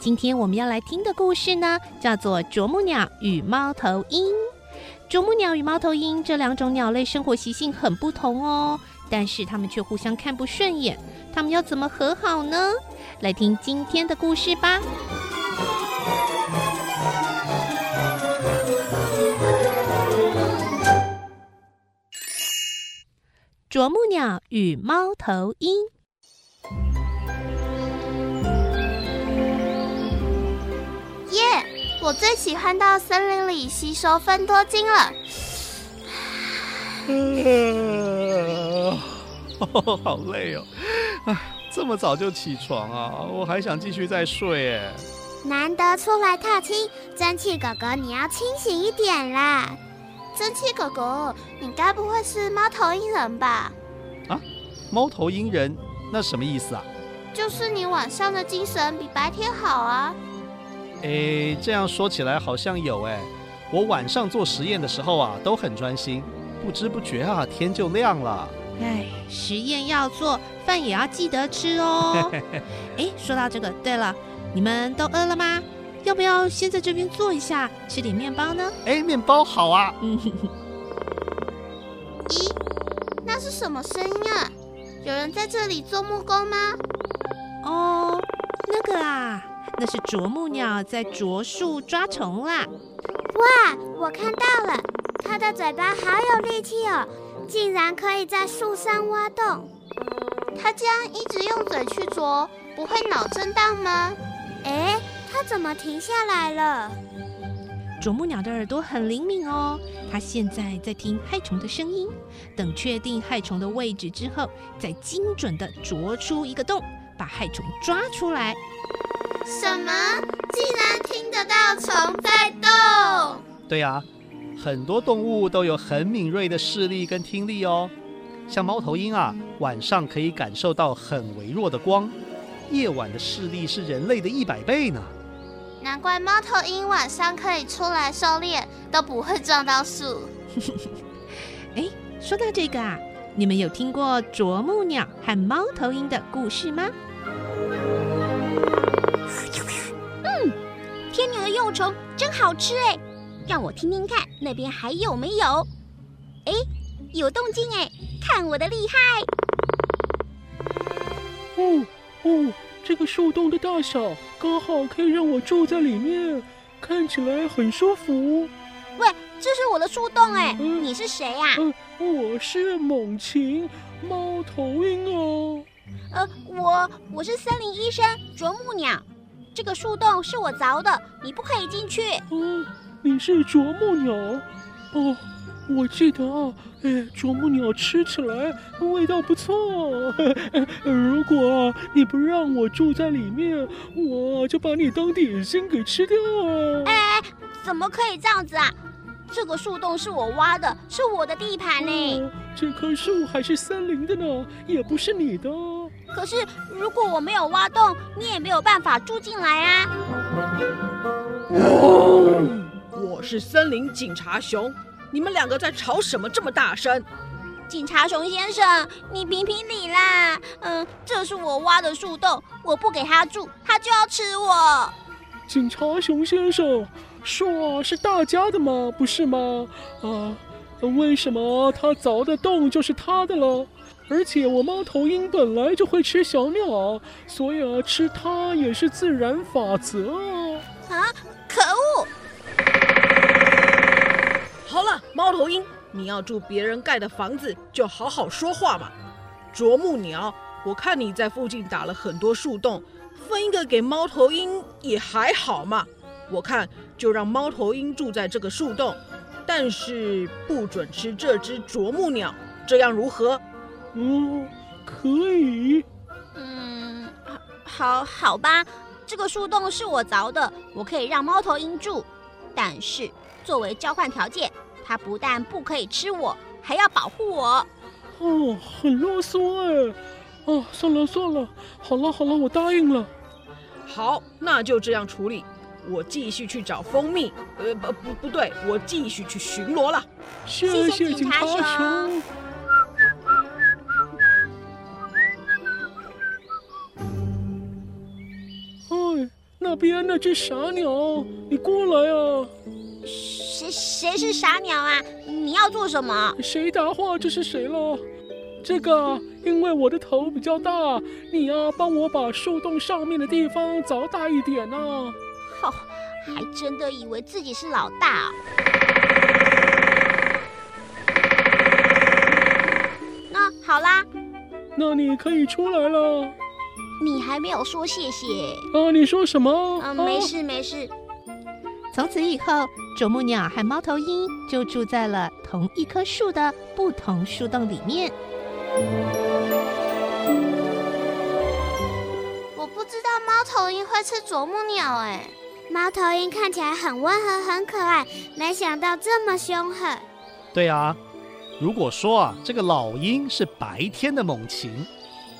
今天我们要来听的故事呢，叫做《啄木鸟与猫头鹰》。啄木鸟与猫头鹰这两种鸟类生活习性很不同哦，但是它们却互相看不顺眼。它们要怎么和好呢？来听今天的故事吧。啄木鸟与猫头鹰。我最喜欢到森林里吸收芬多精了。嗯，好累哦！哎，这么早就起床啊？我还想继续再睡哎。难得出来踏青，蒸汽哥哥，你要清醒一点啦！蒸汽哥哥，你该不会是猫头鹰人吧？啊，猫头鹰人？那什么意思啊？就是你晚上的精神比白天好啊。哎，这样说起来好像有诶。我晚上做实验的时候啊，都很专心，不知不觉啊，天就亮了。哎，实验要做，饭也要记得吃哦。哎，说到这个，对了，你们都饿了吗？要不要先在这边坐一下，吃点面包呢？哎，面包好啊。嗯。咦，那是什么声音啊？有人在这里做木工吗？哦，那个啊。那是啄木鸟在啄树抓虫啦！哇，我看到了，它的嘴巴好有力气哦，竟然可以在树上挖洞。它这样一直用嘴去啄，不会脑震荡吗？哎，它怎么停下来了？啄木鸟的耳朵很灵敏哦，它现在在听害虫的声音，等确定害虫的位置之后，再精准地啄出一个洞，把害虫抓出来。什么？竟然听得到虫在动？对呀，很多动物都有很敏锐的视力跟听力哦。像猫头鹰啊，晚上可以感受到很微弱的光，夜晚的视力是人类的一百倍呢。难怪猫头鹰晚上可以出来狩猎，都不会撞到树。哎，说到这个啊，你们有听过啄木鸟和猫头鹰的故事吗？幼虫真好吃哎，让我听听看那边还有没有？哎，有动静哎，看我的厉害！哦哦，这个树洞的大小刚好可以让我住在里面，看起来很舒服。喂，这是我的树洞哎，嗯、你是谁呀、啊嗯？我是猛禽猫头鹰哦。呃，我我是森林医生啄木鸟。这个树洞是我凿的，你不可以进去。嗯，你是啄木鸟？哦，我记得啊，哎，啄木鸟吃起来味道不错。如果你不让我住在里面，我就把你当点心给吃掉。哎，怎么可以这样子啊？这个树洞是我挖的，是我的地盘呢。哦，这棵树还是森林的呢，也不是你的。可是，如果我没有挖洞，你也没有办法住进来啊！我是森林警察熊，你们两个在吵什么这么大声？警察熊先生，你评评理啦！嗯，这是我挖的树洞，我不给他住，他就要吃我。警察熊先生，树啊是大家的吗？不是吗？啊，为什么他凿的洞就是他的了？而且我猫头鹰本来就会吃小鸟，所以啊，吃它也是自然法则啊！啊，可恶！好了，猫头鹰，你要住别人盖的房子，就好好说话嘛。啄木鸟，我看你在附近打了很多树洞，分一个给猫头鹰也还好嘛。我看就让猫头鹰住在这个树洞，但是不准吃这只啄木鸟，这样如何？哦，可以。嗯，好，好吧。这个树洞是我凿的，我可以让猫头鹰住。但是作为交换条件，它不但不可以吃我，还要保护我。哦，很啰嗦哎！哦，算了算了，好了好了，我答应了。好，那就这样处理。我继续去找蜂蜜。呃，不不不对，我继续去巡逻了。谢谢警察熊。那边那只傻鸟，你过来啊！谁谁是傻鸟啊？你要做什么？谁答话？这是谁了？这个，因为我的头比较大，你呀，帮我把树洞上面的地方凿大一点呐。好，还真的以为自己是老大。那好啦，那你可以出来了。你还没有说谢谢啊？你说什么？啊，没事没事。从此以后，啄木鸟和猫头鹰就住在了同一棵树的不同树洞里面。我不知道猫头鹰会吃啄木鸟哎，猫头鹰看起来很温和很可爱，没想到这么凶狠。对啊，如果说啊，这个老鹰是白天的猛禽，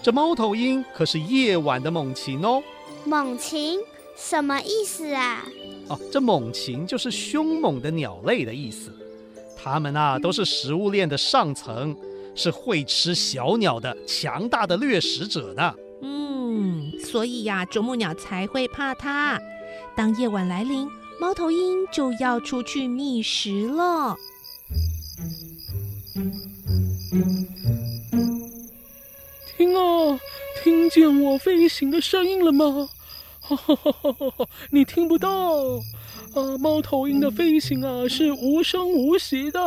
这猫头鹰可是夜晚的猛禽哦。猛禽什么意思啊？哦，这猛禽就是凶猛的鸟类的意思，它们啊都是食物链的上层。是会吃小鸟的强大的掠食者呢。嗯，所以呀，啄木鸟才会怕它。当夜晚来临，猫头鹰就要出去觅食了。听啊，听见我飞行的声音了吗？哈哈哈哈哈！你听不到啊？猫头鹰的飞行啊，是无声无息的。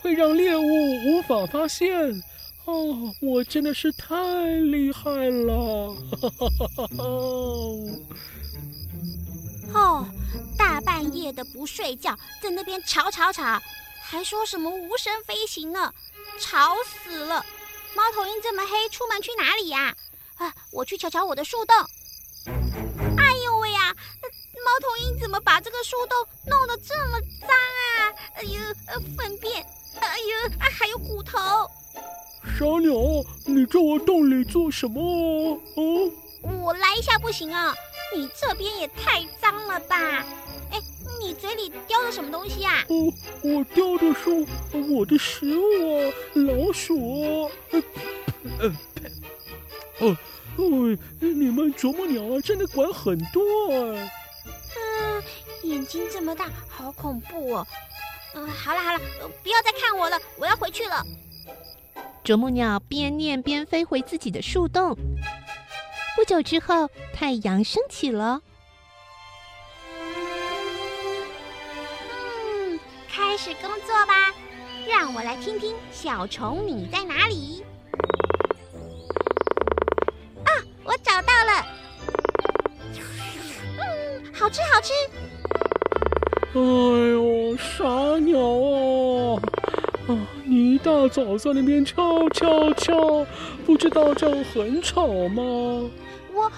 会让猎物无法发现哦，我真的是太厉害了！哈哈哈哈哦，大半夜的不睡觉，在那边吵吵吵，还说什么无声飞行呢？吵死了！猫头鹰这么黑，出门去哪里呀？啊，我去瞧瞧我的树洞。哎呦喂呀，猫头鹰怎么把这个树洞弄得这么脏啊？哎呦，粪便！哎呦，还有骨头！傻鸟，你在我洞里做什么？哦，我来一下不行啊！你这边也太脏了吧！哎，你嘴里叼的什么东西呀？哦，我叼的是我的食物啊，老鼠。呃，哦，哦，你们啄木鸟啊，真的管很多啊！嗯，眼睛这么大，好恐怖哦！嗯，好了好了，不要再看我了，我要回去了。啄木鸟边念边飞回自己的树洞。不久之后，太阳升起了。开始工作吧。让我来听听小虫你在哪里？啊，我找到了。嗯，好吃好吃。哎呦，傻鸟啊！啊，你一大早在那边敲敲敲，不知道这样很吵吗？我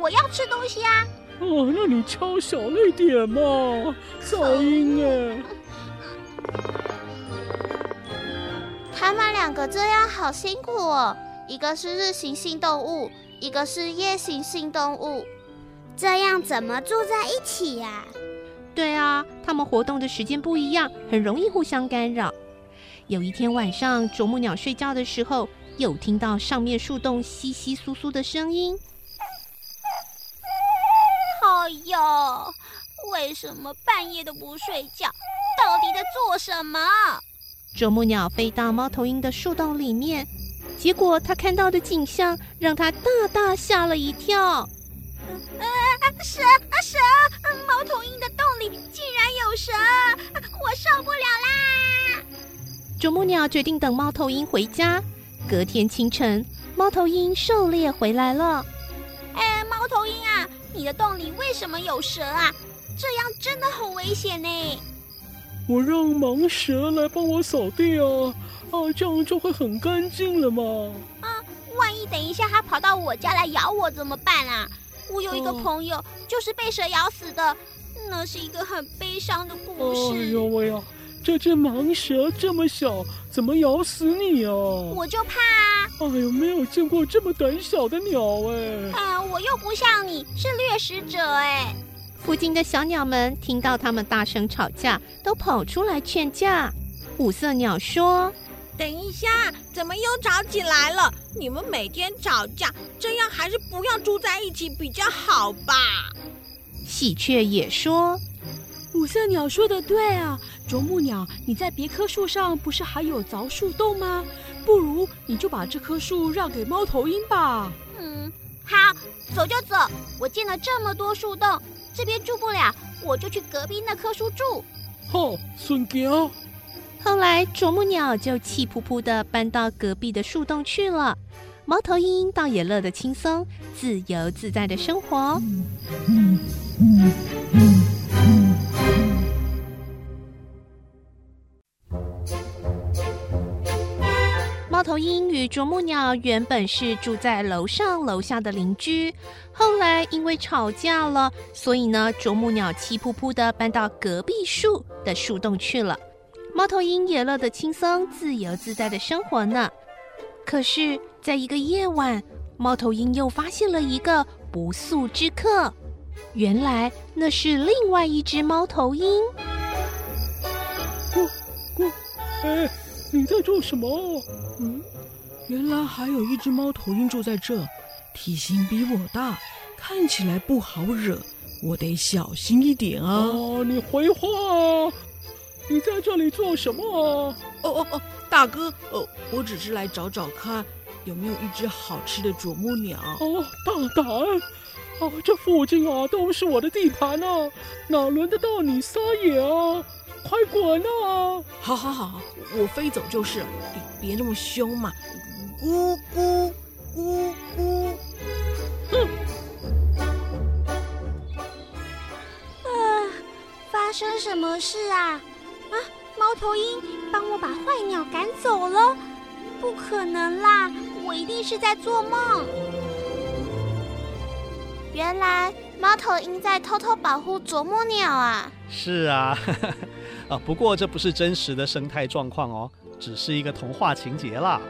我要吃东西啊！哦、啊，那你敲小一点嘛，噪音哎！他们两个这样好辛苦哦，一个是日行性动物，一个是夜行性动物，这样怎么住在一起呀、啊？对啊，他们活动的时间不一样，很容易互相干扰。有一天晚上，啄木鸟睡觉的时候，又听到上面树洞窸窸窣窣的声音。哎呦，为什么半夜都不睡觉？到底在做什么？啄木鸟飞到猫头鹰的树洞里面，结果它看到的景象让它大大吓了一跳。蛇啊蛇！猫头鹰的洞里竟然有蛇，我受不了啦！啄木鸟决定等猫头鹰回家。隔天清晨，猫头鹰狩猎回来了。哎，猫头鹰啊，你的洞里为什么有蛇啊？这样真的很危险呢。我让盲蛇来帮我扫地啊，啊，这样就会很干净了嘛。啊，万一等一下它跑到我家来咬我怎么办啊？我有一个朋友，就是被蛇咬死的，那是一个很悲伤的故事。哎呦喂呀！这只盲蛇这么小，怎么咬死你啊？我就怕啊！哎呦，没有见过这么胆小的鸟哎！啊，我又不像你是掠食者哎！附近的小鸟们听到他们大声吵架，都跑出来劝架。五色鸟说：“等一下，怎么又吵起来了？你们每天吵架，这样还是不要住在一起比较好吧？”喜鹊也说。五色鸟说的对啊，啄木鸟，你在别棵树上不是还有凿树洞吗？不如你就把这棵树让给猫头鹰吧。嗯，好，走就走。我建了这么多树洞，这边住不了，我就去隔壁那棵树住。好，顺脚。后来啄木鸟就气扑扑的搬到隔壁的树洞去了，猫头鹰倒也乐得轻松，自由自在的生活。嗯嗯嗯嗯啄木鸟原本是住在楼上楼下的邻居，后来因为吵架了，所以呢，啄木鸟气扑扑地搬到隔壁树的树洞去了。猫头鹰也乐得轻松、自由自在的生活呢。可是，在一个夜晚，猫头鹰又发现了一个不速之客，原来那是另外一只猫头鹰。咕咕，哎。你在做什么？嗯，原来还有一只猫头鹰住在这，体型比我大，看起来不好惹，我得小心一点啊！哦，你回话啊！你在这里做什么啊？哦哦哦，大哥，哦，我只是来找找看有没有一只好吃的啄木鸟。哦，大胆！啊，这附近啊都是我的地盘啊，哪轮得到你撒野啊？快滚啊！好好好，我飞走就是，别别那么凶嘛！咕咕咕咕，哼！啊，发生什么事啊？啊，猫头鹰帮我把坏鸟赶走了？不可能啦，我一定是在做梦。原来猫头鹰在偷偷保护啄木鸟啊！是啊。啊，不过这不是真实的生态状况哦，只是一个童话情节啦。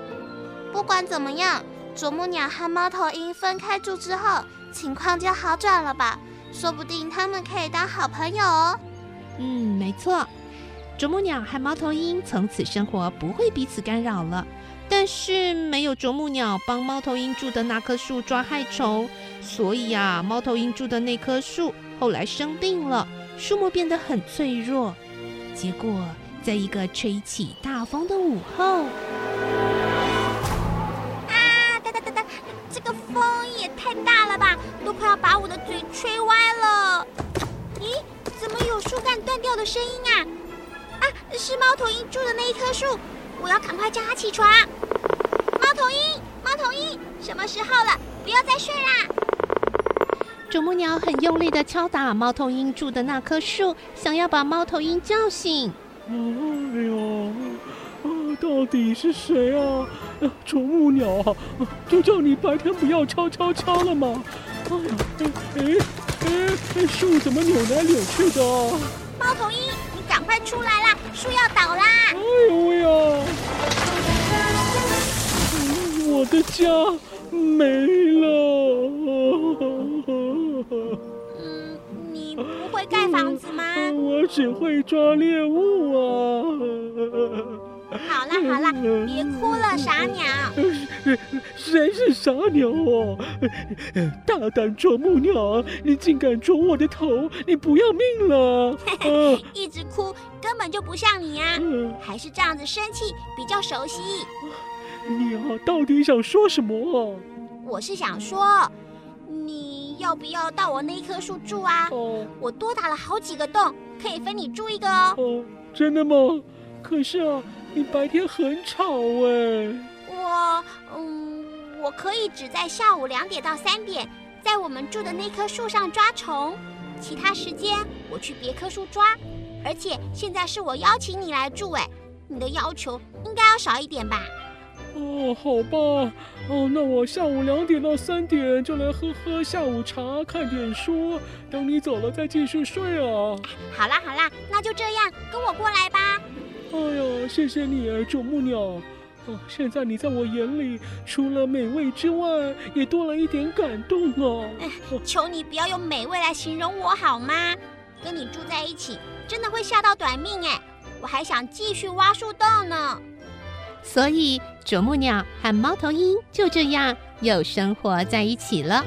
不管怎么样，啄木鸟和猫头鹰分开住之后，情况就好转了吧？说不定他们可以当好朋友哦。嗯，没错，啄木鸟和猫头鹰从此生活不会彼此干扰了。但是没有啄木鸟帮猫头鹰住的那棵树抓害虫，所以啊，猫头鹰住的那棵树后来生病了，树木变得很脆弱。结果，在一个吹起大风的午后，也太大了吧，都快要把我的嘴吹歪了。咦，怎么有树干断掉的声音啊？啊，是猫头鹰住的那一棵树，我要赶快叫它起床。猫头鹰，猫头鹰，什么时候了？不要再睡啦！啄木鸟很用力地敲打猫头鹰住的那棵树，想要把猫头鹰叫醒。到底是谁啊？啄木鸟啊，就叫你白天不要敲敲敲了吗？哎呀，哎哎哎，树怎么扭来扭去的？猫头鹰，你赶快出来啦，树要倒啦！哎呦喂呀，我的家没了。嗯，你不会盖房子吗？我只会抓猎物啊！好了好了，别哭了，傻鸟。谁是傻鸟啊？大胆啄木鸟，你竟敢啄我的头，你不要命了？一直哭根本就不像你啊，还是这样子生气比较熟悉。你啊，到底想说什么？我是想说。你要不要到我那一棵树住啊？哦，我多打了好几个洞，可以分你住一个哦。哦，真的吗？可是啊，你白天很吵哎。我，嗯，我可以只在下午两点到三点，在我们住的那棵树上抓虫，其他时间我去别棵树抓。而且现在是我邀请你来住，哎，你的要求应该要少一点吧？哦，好吧。哦，那我下午两点到三点就来喝喝下午茶，看点书，等你走了再继续睡啊。好啦好啦，那就这样，跟我过来吧。哎呦，谢谢你啊，啄木鸟。哦，现在你在我眼里，除了美味之外，也多了一点感动啊。哎，求你不要用美味来形容我好吗？跟你住在一起，真的会吓到短命哎！我还想继续挖树洞呢。所以，啄木鸟和猫头鹰就这样又生活在一起了。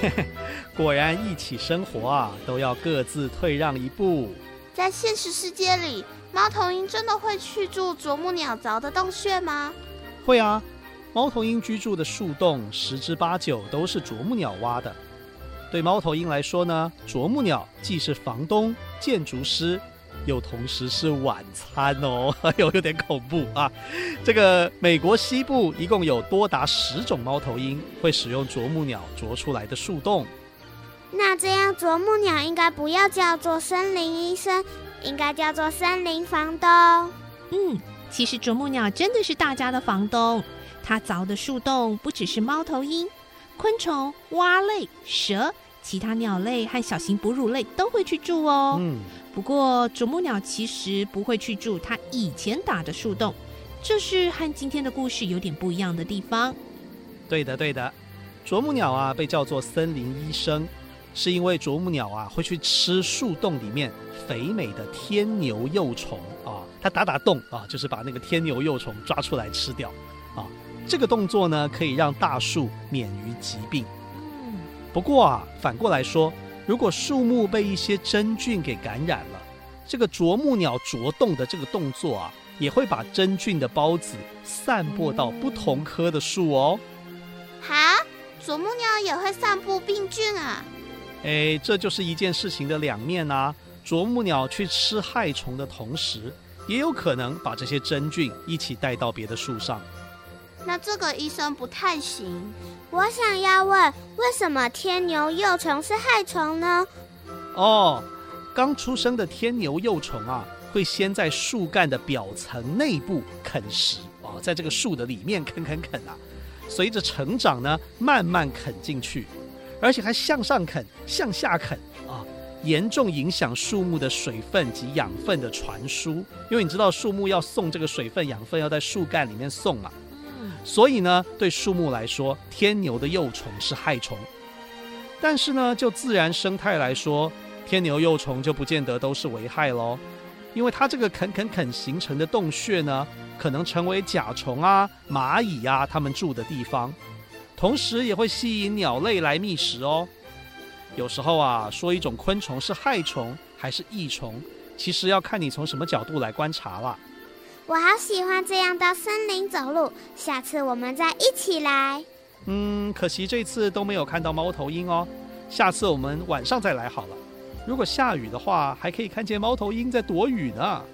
果然，一起生活啊，都要各自退让一步。在现实世界里，猫头鹰真的会去住啄木鸟凿的洞穴吗？会啊，猫头鹰居住的树洞十之八九都是啄木鸟挖的。对猫头鹰来说呢，啄木鸟既是房东、建筑师。又同时是晚餐哦，哎呦有点恐怖啊！这个美国西部一共有多达十种猫头鹰会使用啄木鸟啄出来的树洞。那这样啄木鸟应该不要叫做森林医生，应该叫做森林房东。嗯，其实啄木鸟真的是大家的房东，它凿的树洞不只是猫头鹰、昆虫、蛙类、蛇，其他鸟类和小型哺乳类都会去住哦。嗯。不过，啄木鸟其实不会去住它以前打的树洞，这是和今天的故事有点不一样的地方。对的，对的，啄木鸟啊，被叫做森林医生，是因为啄木鸟啊会去吃树洞里面肥美的天牛幼虫啊，它打打洞啊，就是把那个天牛幼虫抓出来吃掉啊。这个动作呢，可以让大树免于疾病。嗯，不过啊，反过来说。如果树木被一些真菌给感染了，这个啄木鸟啄洞的这个动作啊，也会把真菌的孢子散播到不同科的树哦。哈，啄木鸟也会散布病菌啊？哎，这就是一件事情的两面啊。啄木鸟去吃害虫的同时，也有可能把这些真菌一起带到别的树上。那这个医生不太行。我想要问，为什么天牛幼虫是害虫呢？哦，刚出生的天牛幼虫啊，会先在树干的表层内部啃食哦，在这个树的里面啃啃啃啊，随着成长呢，慢慢啃进去，而且还向上啃、向下啃啊，严重影响树木的水分及养分的传输。因为你知道，树木要送这个水分、养分，要在树干里面送嘛。所以呢，对树木来说，天牛的幼虫是害虫。但是呢，就自然生态来说，天牛幼虫就不见得都是危害喽。因为它这个啃啃啃形成的洞穴呢，可能成为甲虫啊、蚂蚁呀、啊、它们住的地方，同时也会吸引鸟类来觅食哦。有时候啊，说一种昆虫是害虫还是益虫，其实要看你从什么角度来观察了。我好喜欢这样到森林走路，下次我们再一起来。嗯，可惜这次都没有看到猫头鹰哦，下次我们晚上再来好了。如果下雨的话，还可以看见猫头鹰在躲雨呢。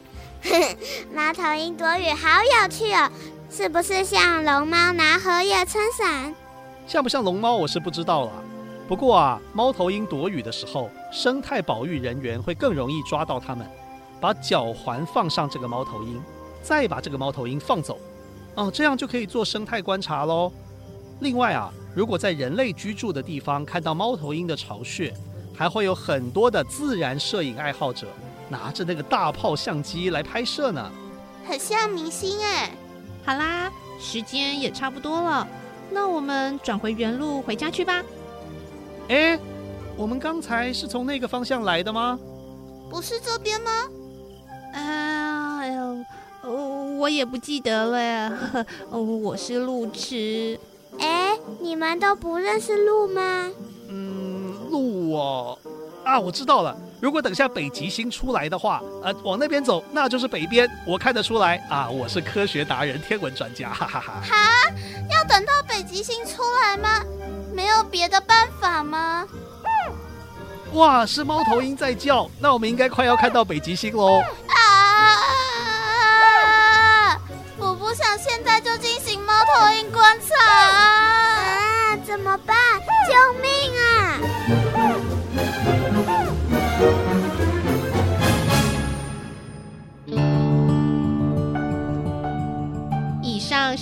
猫头鹰躲雨好有趣哦，是不是像龙猫拿荷叶撑伞？像不像龙猫我是不知道了。不过啊，猫头鹰躲雨的时候，生态保育人员会更容易抓到它们，把脚环放上这个猫头鹰。再把这个猫头鹰放走，哦，这样就可以做生态观察喽。另外啊，如果在人类居住的地方看到猫头鹰的巢穴，还会有很多的自然摄影爱好者拿着那个大炮相机来拍摄呢，很像明星哎。好啦，时间也差不多了，那我们转回原路回家去吧。哎，我们刚才是从那个方向来的吗？不是这边吗？啊，哎呦。哦，我也不记得了。哦，我是路痴。哎，你们都不认识路吗？嗯，路哦，啊，我知道了。如果等下北极星出来的话，呃，往那边走，那就是北边。我看得出来啊，我是科学达人、天文专家，哈哈哈。哈，要等到北极星出来吗？没有别的办法吗？哇，是猫头鹰在叫，那我们应该快要看到北极星喽。啊！我不想现在就进行猫头鹰观察啊！啊，怎么办？救命啊！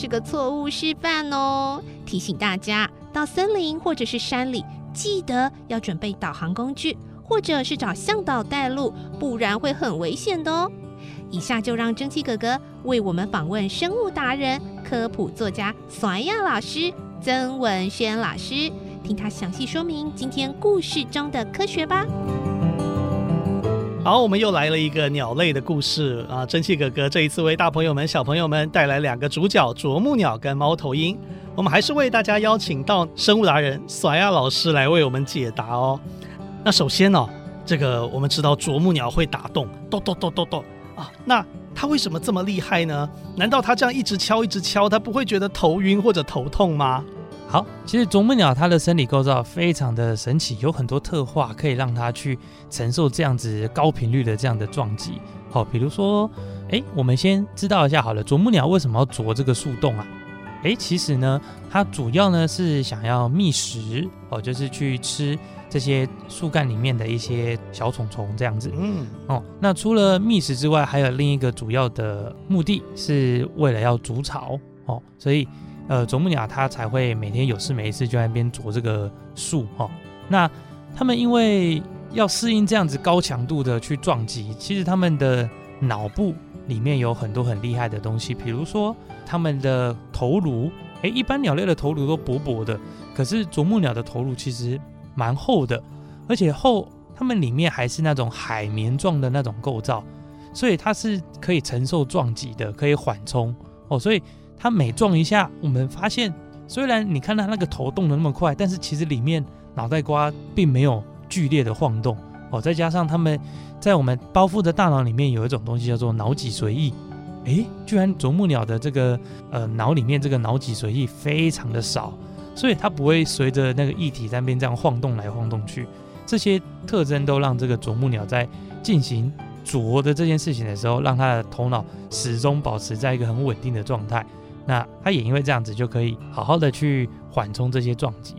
是个错误示范哦。提醒大家，到森林或者是山里，记得要准备导航工具，或者是找向导带路，不然会很危险的哦。以下就让蒸汽哥哥为我们访问生物达人、科普作家索亚老师曾文轩老师，听他详细说明今天故事中的科学吧。好，我们又来了一个鸟类的故事啊！蒸汽哥哥这一次为大朋友们、小朋友们带来两个主角：啄木鸟跟猫头鹰。我们还是为大家邀请到生物达人索亚老师来为我们解答哦。那首先呢、这个我们知道啄木鸟会打洞，咚咚咚咚咚啊。那它为什么这么厉害呢？难道它这样一直敲、一直敲，它不会觉得头晕或者头痛吗？好，其实啄木鸟它的生理构造非常的神奇，有很多特化可以让它去承受这样子高频率的这样的撞击。好，比如说，哎，我们先知道一下好了，啄木鸟为什么要啄这个树洞啊？哎，其实呢，它主要呢是想要觅食，哦，就是去吃这些树干里面的一些小虫虫这样子。嗯，哦，那除了觅食之外，还有另一个主要的目的是为了要筑巢。哦，所以。呃，啄木鸟它才会每天有事没事就在那边啄这个树哈、哦。那它们因为要适应这样子高强度的去撞击，其实它们的脑部里面有很多很厉害的东西，比如说它们的头颅，诶，一般鸟类的头颅都薄薄的，可是啄木鸟的头颅其实蛮厚的，而且厚，它们里面还是那种海绵状的那种构造，所以它是可以承受撞击的，可以缓冲哦，所以。它每撞一下，我们发现，虽然你看它那个头动的那么快，但是其实里面脑袋瓜并没有剧烈的晃动哦。再加上它们在我们包覆的大脑里面有一种东西叫做脑脊髓液，诶，居然啄木鸟的这个呃脑里面这个脑脊髓液非常的少，所以它不会随着那个液体在那边这样晃动来晃动去。这些特征都让这个啄木鸟在进行啄的这件事情的时候，让它的头脑始终保持在一个很稳定的状态。那它也因为这样子就可以好好的去缓冲这些撞击。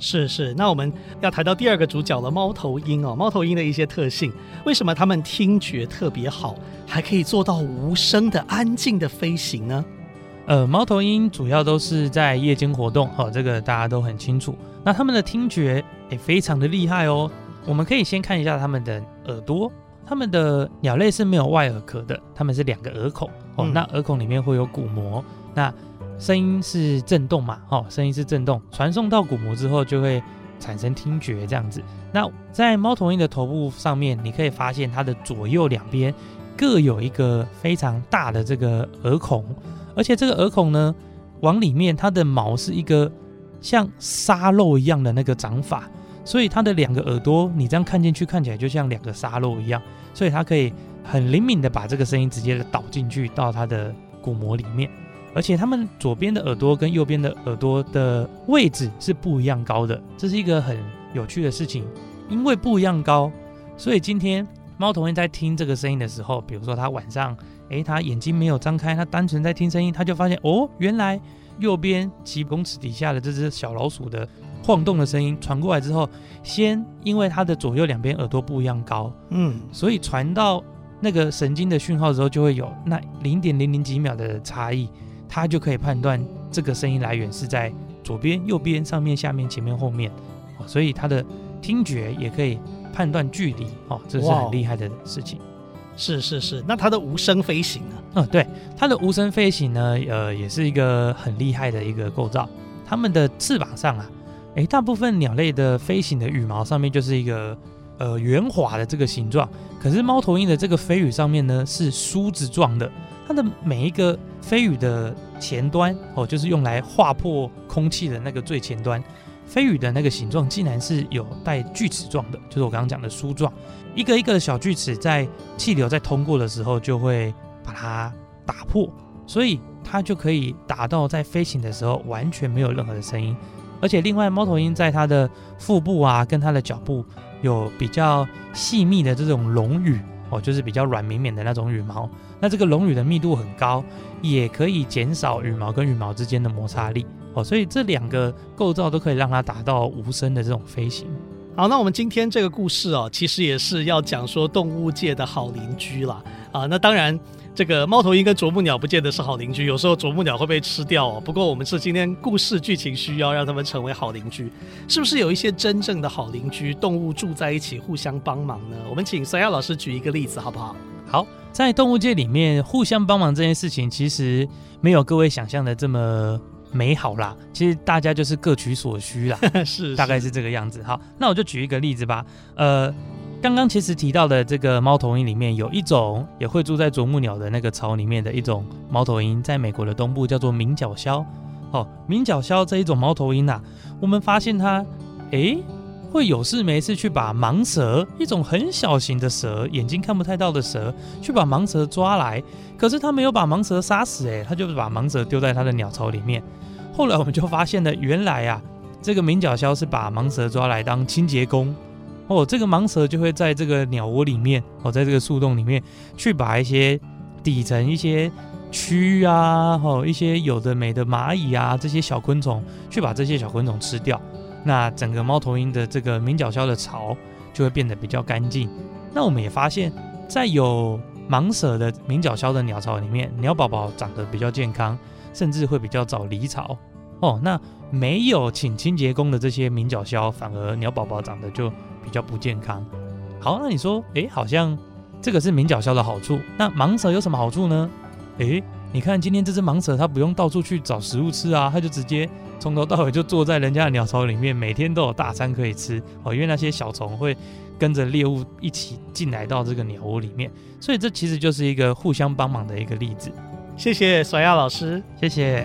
是是，那我们要谈到第二个主角了，猫头鹰哦。猫头鹰的一些特性，为什么它们听觉特别好，还可以做到无声的安静的飞行呢？呃，猫头鹰主要都是在夜间活动，哦，这个大家都很清楚。那它们的听觉也非常的厉害哦。我们可以先看一下它们的耳朵，它们的鸟类是没有外耳壳的，它们是两个耳孔哦。嗯、那耳孔里面会有鼓膜。那声音是震动嘛？哦，声音是震动，传送到鼓膜之后就会产生听觉这样子。那在猫头鹰的头部上面，你可以发现它的左右两边各有一个非常大的这个耳孔，而且这个耳孔呢，往里面它的毛是一个像沙漏一样的那个长法，所以它的两个耳朵你这样看进去，看起来就像两个沙漏一样，所以它可以很灵敏的把这个声音直接的导进去到它的鼓膜里面。而且它们左边的耳朵跟右边的耳朵的位置是不一样高的，这是一个很有趣的事情。因为不一样高，所以今天猫头鹰在听这个声音的时候，比如说它晚上，诶，它眼睛没有张开，它单纯在听声音，它就发现哦，原来右边几公尺底下的这只小老鼠的晃动的声音传过来之后，先因为它的左右两边耳朵不一样高，嗯，所以传到那个神经的讯号的时候，就会有那零点零零几秒的差异。它就可以判断这个声音来源是在左边、右边、上面、下面、前面、后面，哦，所以它的听觉也可以判断距离，哦，这是很厉害的事情。是是是，那它的无声飞行呢？嗯，对，它的无声飞行呢，呃，也是一个很厉害的一个构造。它们的翅膀上啊，诶，大部分鸟类的飞行的羽毛上面就是一个呃圆滑的这个形状，可是猫头鹰的这个飞羽上面呢是梳子状的。它的每一个飞羽的前端哦，就是用来划破空气的那个最前端，飞羽的那个形状竟然是有带锯齿状的，就是我刚刚讲的梳状，一个一个的小锯齿在气流在通过的时候就会把它打破，所以它就可以达到在飞行的时候完全没有任何的声音，而且另外猫头鹰在它的腹部啊跟它的脚部有比较细密的这种绒羽。哦，就是比较软绵绵的那种羽毛，那这个龙羽的密度很高，也可以减少羽毛跟羽毛之间的摩擦力。哦，所以这两个构造都可以让它达到无声的这种飞行。好，那我们今天这个故事哦，其实也是要讲说动物界的好邻居啦。啊。那当然。这个猫头鹰跟啄木鸟不见得是好邻居，有时候啄木鸟会被吃掉哦。不过我们是今天故事剧情需要让他们成为好邻居，是不是有一些真正的好邻居，动物住在一起互相帮忙呢？我们请三亚老师举一个例子好不好？好，在动物界里面，互相帮忙这件事情其实没有各位想象的这么美好啦。其实大家就是各取所需啦，是，是，大概是这个样子。好，那我就举一个例子吧。呃，刚刚其实提到的这个猫头鹰里面有一种也会住在啄木鸟的那个巢里面的一种猫头鹰，在美国的东部叫做鸣角鸮。哦，鸣角鸮这一种猫头鹰呐、我们发现它，诶。会有事没事去把盲蛇，一种很小型的蛇，眼睛看不太到的蛇，去把盲蛇抓来。可是它没有把盲蛇杀死，诶，它就是把盲蛇丢在它的鸟巢里面。后来我们就发现了，原来啊，这个鸣角鸮是把盲蛇抓来当清洁工。哦，这个盲蛇就会在这个鸟窝里面，哦，在这个树洞里面，去把一些底层一些蛆啊，哦，一些有的没的蚂蚁啊，这些小昆虫，去把这些小昆虫吃掉。那整个猫头鹰的这个鸣角鸮的巢就会变得比较干净。那我们也发现，在有盲蛇的鸣角鸮的鸟巢里面，鸟宝宝长得比较健康，甚至会比较早离巢。哦，那没有请清洁工的这些鸣角鸮，反而鸟宝宝长得就比较不健康。好，那你说，诶，好像这个是鸣角鸮的好处。那盲蛇有什么好处呢？诶，你看今天这只盲蛇，它不用到处去找食物吃啊，它就直接。从头到尾就坐在人家的鸟巢里面，每天都有大餐可以吃哦。因为那些小虫会跟着猎物一起进来到这个鸟窝里面，所以这其实就是一个互相帮忙的一个例子。谢谢索亚老师，谢谢。